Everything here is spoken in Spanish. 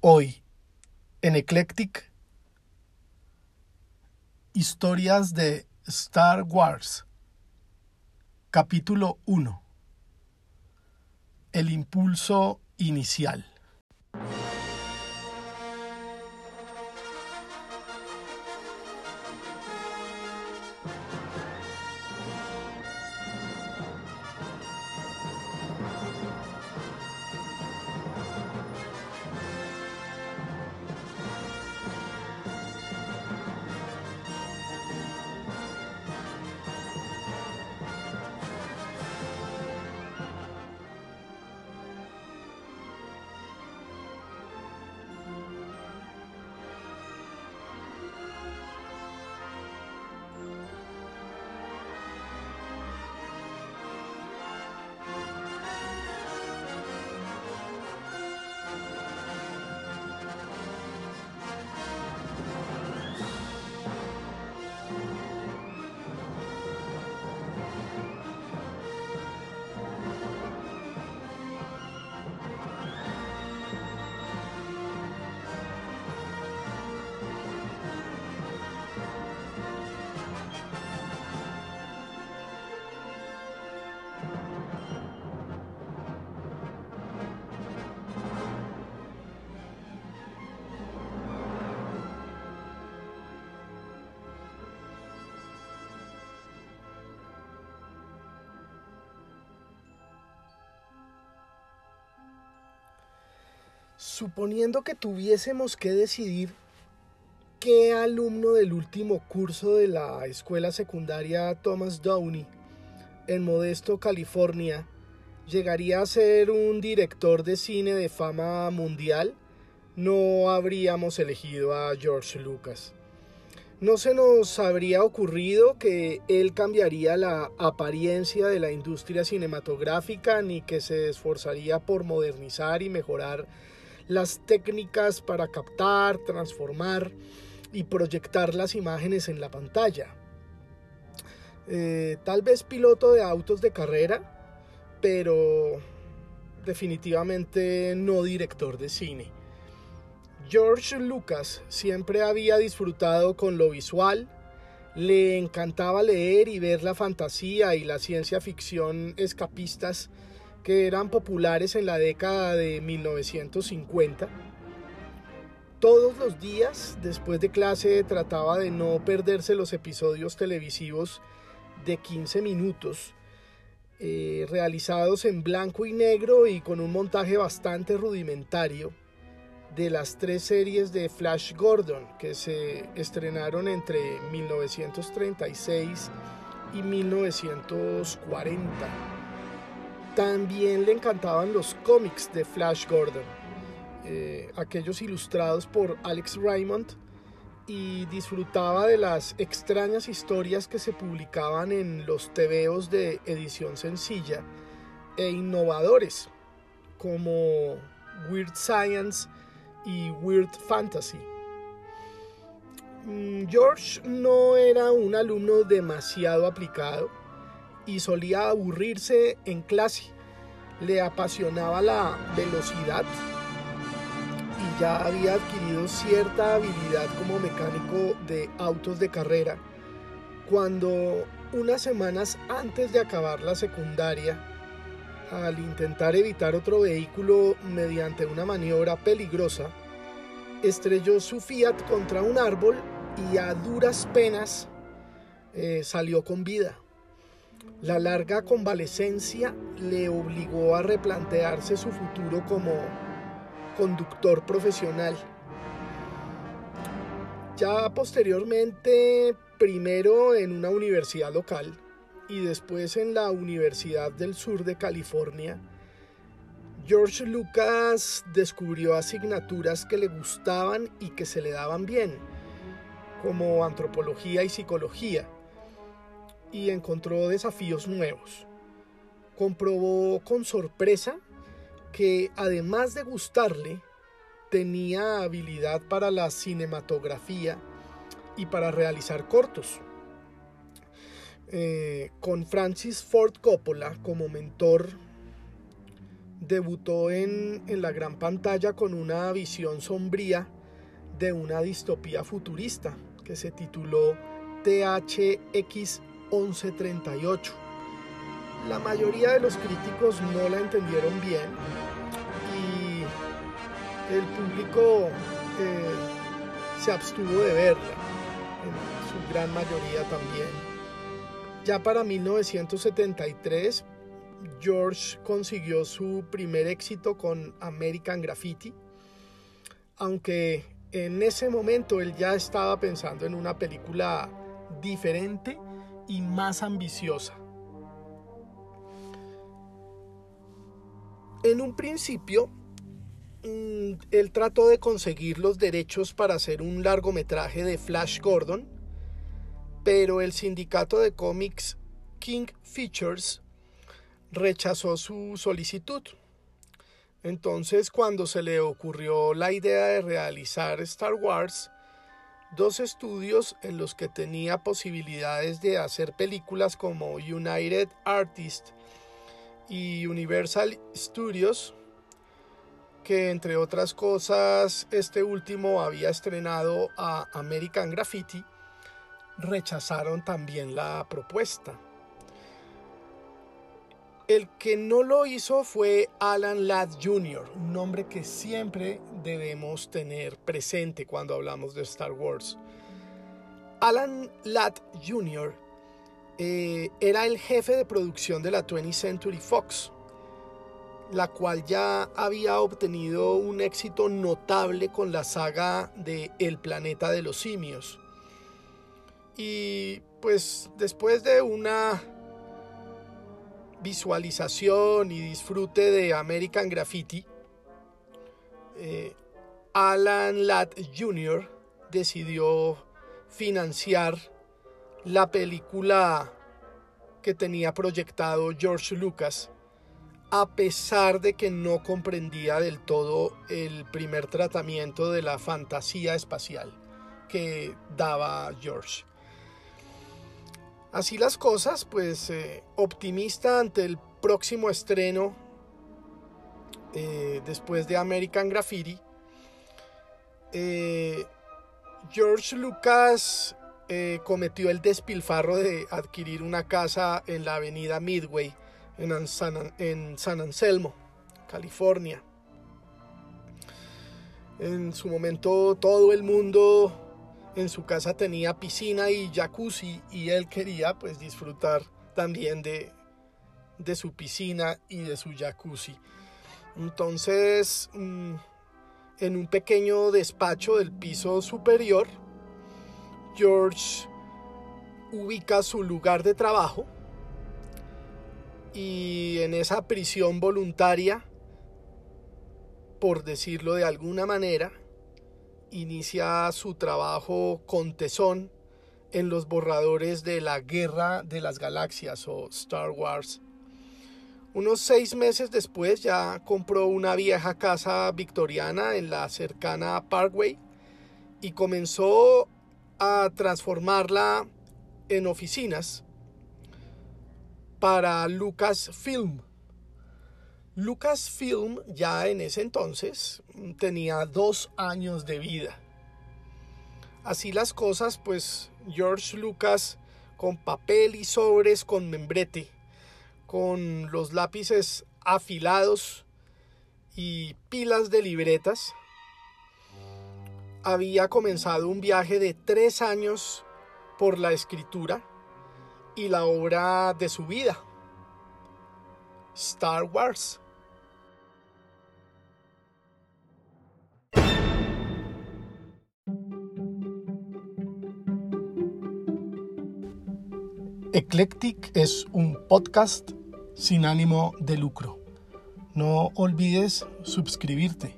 Hoy, en Eclectic, historias de Star Wars. Capítulo 1. El impulso inicial. Suponiendo que tuviésemos que decidir qué alumno del último curso de la escuela secundaria Thomas Downey en Modesto, California, llegaría a ser un director de cine de fama mundial, no habríamos elegido a George Lucas. No se nos habría ocurrido que él cambiaría la apariencia de la industria cinematográfica ni que se esforzaría por modernizar y mejorar las técnicas para captar, transformar y proyectar las imágenes en la pantalla. Eh, tal vez piloto de autos de carrera, pero definitivamente no director de cine. George Lucas siempre había disfrutado con lo visual, le encantaba leer y ver la fantasía y la ciencia ficción escapistas que eran populares en la década de 1950. Todos los días, después de clase, trataba de no perderse los episodios televisivos de 15 minutos, eh, realizados en blanco y negro y con un montaje bastante rudimentario de las tres series de Flash Gordon que se estrenaron entre 1936 y 1940. También le encantaban los cómics de Flash Gordon, eh, aquellos ilustrados por Alex Raymond, y disfrutaba de las extrañas historias que se publicaban en los tebeos de edición sencilla e innovadores, como Weird Science y Weird Fantasy. Mm, George no era un alumno demasiado aplicado, y solía aburrirse en clase. Le apasionaba la velocidad y ya había adquirido cierta habilidad como mecánico de autos de carrera cuando unas semanas antes de acabar la secundaria, al intentar evitar otro vehículo mediante una maniobra peligrosa, estrelló su Fiat contra un árbol y a duras penas eh, salió con vida. La larga convalecencia le obligó a replantearse su futuro como conductor profesional. Ya posteriormente, primero en una universidad local y después en la Universidad del Sur de California, George Lucas descubrió asignaturas que le gustaban y que se le daban bien, como antropología y psicología y encontró desafíos nuevos. Comprobó con sorpresa que además de gustarle, tenía habilidad para la cinematografía y para realizar cortos. Eh, con Francis Ford Coppola como mentor, debutó en, en la gran pantalla con una visión sombría de una distopía futurista que se tituló THX 1138. La mayoría de los críticos no la entendieron bien y el público eh, se abstuvo de verla, en su gran mayoría también. Ya para 1973, George consiguió su primer éxito con American Graffiti, aunque en ese momento él ya estaba pensando en una película diferente y más ambiciosa. En un principio, mm, él trató de conseguir los derechos para hacer un largometraje de Flash Gordon, pero el sindicato de cómics King Features rechazó su solicitud. Entonces, cuando se le ocurrió la idea de realizar Star Wars, dos estudios en los que tenía posibilidades de hacer películas como United Artists y Universal Studios, que entre otras cosas este último había estrenado a American Graffiti, rechazaron también la propuesta. El que no lo hizo fue Alan Ladd Jr., un nombre que siempre debemos tener presente cuando hablamos de Star Wars. Alan Ladd Jr. Eh, era el jefe de producción de la 20th Century Fox, la cual ya había obtenido un éxito notable con la saga de El planeta de los simios. Y pues después de una visualización y disfrute de American Graffiti, eh, Alan Ladd Jr. decidió financiar la película que tenía proyectado George Lucas, a pesar de que no comprendía del todo el primer tratamiento de la fantasía espacial que daba George. Así las cosas, pues eh, optimista ante el próximo estreno eh, después de American Graffiti, eh, George Lucas cometió el despilfarro de adquirir una casa en la avenida Midway en en San Anselmo, California. En su momento todo el mundo en su casa tenía piscina y jacuzzi y él quería pues disfrutar también de, de su piscina y de su jacuzzi. Entonces, mm, en un pequeño despacho del piso superior, George ubica su lugar de trabajo y en esa prisión voluntaria, por decirlo de alguna manera, inicia su trabajo con tesón en los borradores de la Guerra de las Galaxias o Star Wars. Unos seis meses después ya compró una vieja casa victoriana en la cercana Parkway y comenzó a transformarla en oficinas para Lucasfilm, Lucasfilm ya en ese entonces tenía dos años de vida. Así las cosas, pues George Lucas con papel y sobres con membrete, con los lápices afilados y pilas de libretas, había comenzado un viaje de tres años por la escritura y la obra de su vida, Star Wars. Eclectic es un podcast sin ánimo de lucro. No olvides suscribirte.